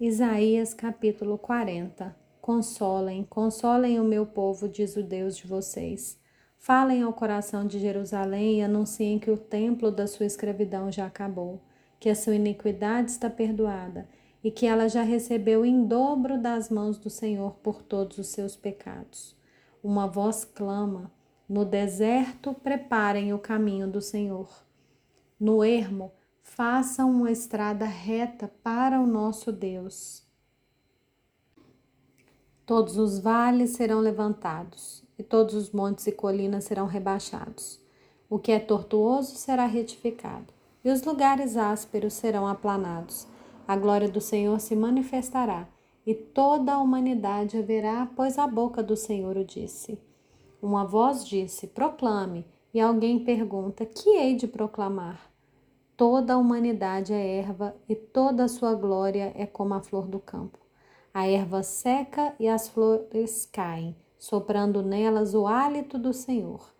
Isaías capítulo 40 Consolem, consolem o meu povo, diz o Deus de vocês. Falem ao coração de Jerusalém e anunciem que o templo da sua escravidão já acabou, que a sua iniquidade está perdoada e que ela já recebeu em dobro das mãos do Senhor por todos os seus pecados. Uma voz clama: No deserto, preparem o caminho do Senhor. No ermo, façam uma estrada reta para o nosso Deus. Todos os vales serão levantados, e todos os montes e colinas serão rebaixados. O que é tortuoso será retificado, e os lugares ásperos serão aplanados. A glória do Senhor se manifestará, e toda a humanidade a verá, pois a boca do Senhor o disse. Uma voz disse: Proclame, e alguém pergunta: Que hei de proclamar? Toda a humanidade é erva e toda a sua glória é como a flor do campo. A erva seca e as flores caem, soprando nelas o hálito do Senhor.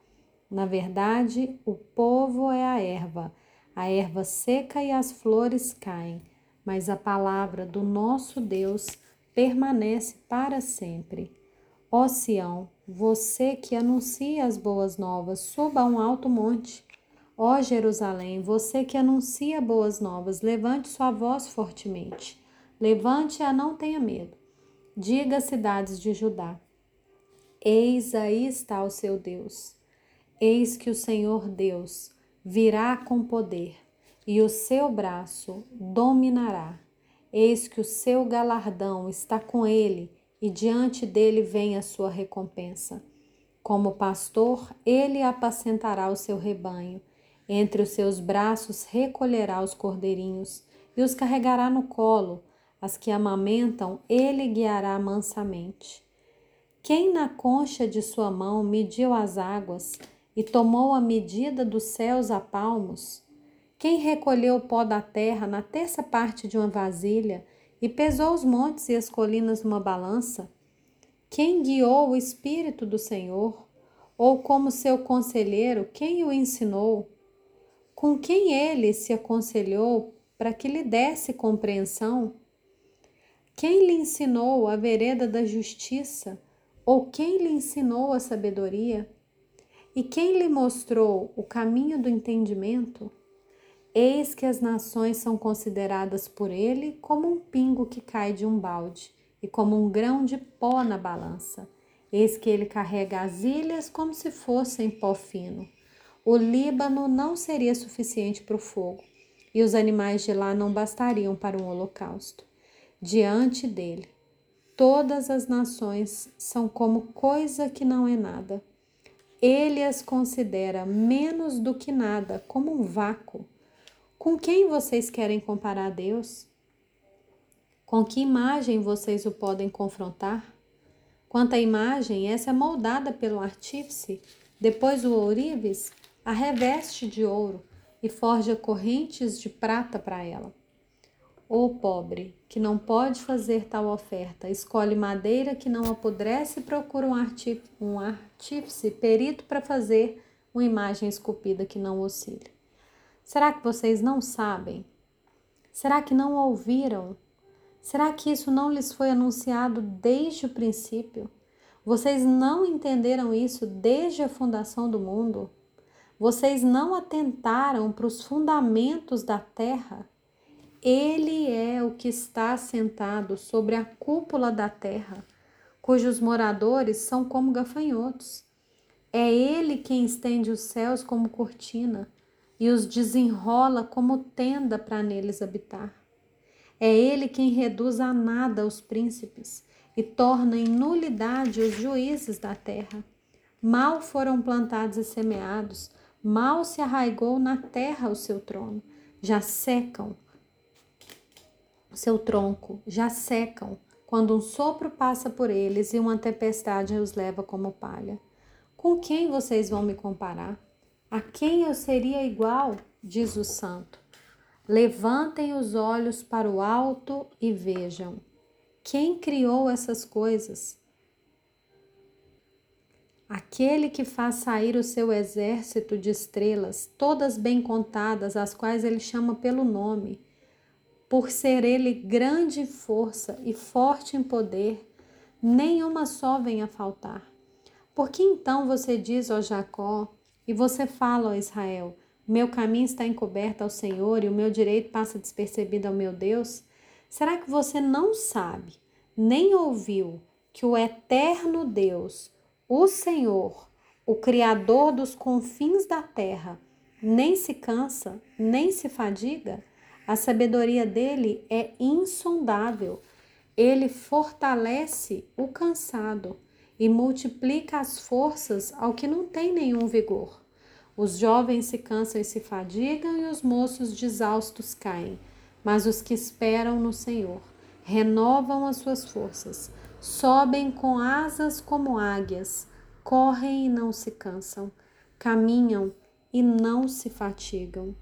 Na verdade, o povo é a erva, a erva seca e as flores caem, mas a palavra do nosso Deus permanece para sempre. Ó Sião, você que anuncia as boas novas, suba a um alto monte Ó Jerusalém, você que anuncia boas novas, levante sua voz fortemente. Levante-a, não tenha medo. Diga às cidades de Judá: Eis aí está o seu Deus. Eis que o Senhor Deus virá com poder, e o seu braço dominará. Eis que o seu galardão está com ele, e diante dele vem a sua recompensa. Como pastor, ele apacentará o seu rebanho entre os seus braços recolherá os cordeirinhos e os carregará no colo. As que amamentam, ele guiará mansamente. Quem na concha de sua mão mediu as águas e tomou a medida dos céus a palmos? Quem recolheu o pó da terra na terça parte de uma vasilha e pesou os montes e as colinas numa balança? Quem guiou o Espírito do Senhor? Ou como seu conselheiro, quem o ensinou? Com quem ele se aconselhou para que lhe desse compreensão? Quem lhe ensinou a vereda da justiça? Ou quem lhe ensinou a sabedoria? E quem lhe mostrou o caminho do entendimento? Eis que as nações são consideradas por ele como um pingo que cai de um balde e como um grão de pó na balança. Eis que ele carrega as ilhas como se fossem pó fino o Líbano não seria suficiente para o fogo, e os animais de lá não bastariam para um holocausto. Diante dele, todas as nações são como coisa que não é nada. Ele as considera menos do que nada, como um vácuo. Com quem vocês querem comparar Deus? Com que imagem vocês o podem confrontar? Quanto à imagem, essa é moldada pelo artífice, depois o ourives a reveste de ouro e forja correntes de prata para ela. O pobre, que não pode fazer tal oferta, escolhe madeira que não apodrece e procura um, um artífice perito para fazer uma imagem esculpida que não oscile. Será que vocês não sabem? Será que não ouviram? Será que isso não lhes foi anunciado desde o princípio? Vocês não entenderam isso desde a fundação do mundo? Vocês não atentaram para os fundamentos da terra? Ele é o que está sentado sobre a cúpula da terra, cujos moradores são como gafanhotos. É ele quem estende os céus como cortina e os desenrola como tenda para neles habitar. É ele quem reduz a nada os príncipes e torna em nulidade os juízes da terra. Mal foram plantados e semeados, mal se arraigou na terra o seu trono, já secam o seu tronco, já secam, quando um sopro passa por eles e uma tempestade os leva como palha. Com quem vocês vão me comparar? A quem eu seria igual? Diz o santo. Levantem os olhos para o alto e vejam. Quem criou essas coisas? Aquele que faz sair o seu exército de estrelas, todas bem contadas, as quais ele chama pelo nome. por ser ele grande em força e forte em poder, nenhuma só vem a faltar. Por que então você diz, ó Jacó, e você fala, ó Israel, meu caminho está encoberto ao Senhor e o meu direito passa despercebido ao meu Deus? Será que você não sabe, nem ouviu, que o eterno Deus, o Senhor, o Criador dos confins da terra, nem se cansa, nem se fadiga? A sabedoria dele é insondável. Ele fortalece o cansado e multiplica as forças ao que não tem nenhum vigor. Os jovens se cansam e se fadigam, e os moços de exaustos caem. Mas os que esperam no Senhor renovam as suas forças, sobem com asas como águias, correm e não se cansam, caminham e não se fatigam.